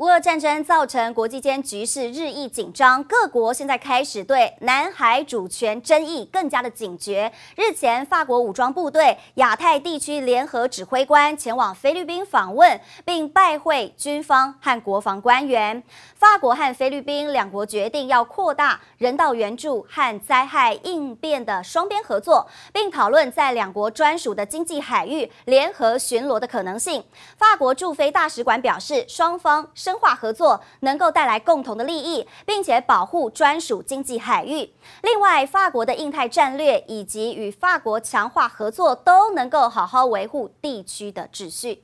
乌俄战争造成国际间局势日益紧张，各国现在开始对南海主权争议更加的警觉。日前，法国武装部队亚太地区联合指挥官前往菲律宾访问，并拜会军方和国防官员。法国和菲律宾两国决定要扩大人道援助和灾害应变的双边合作，并讨论在两国专属的经济海域联合巡逻的可能性。法国驻菲大使馆表示，双方深化合作能够带来共同的利益，并且保护专属经济海域。另外，法国的印太战略以及与法国强化合作，都能够好好维护地区的秩序。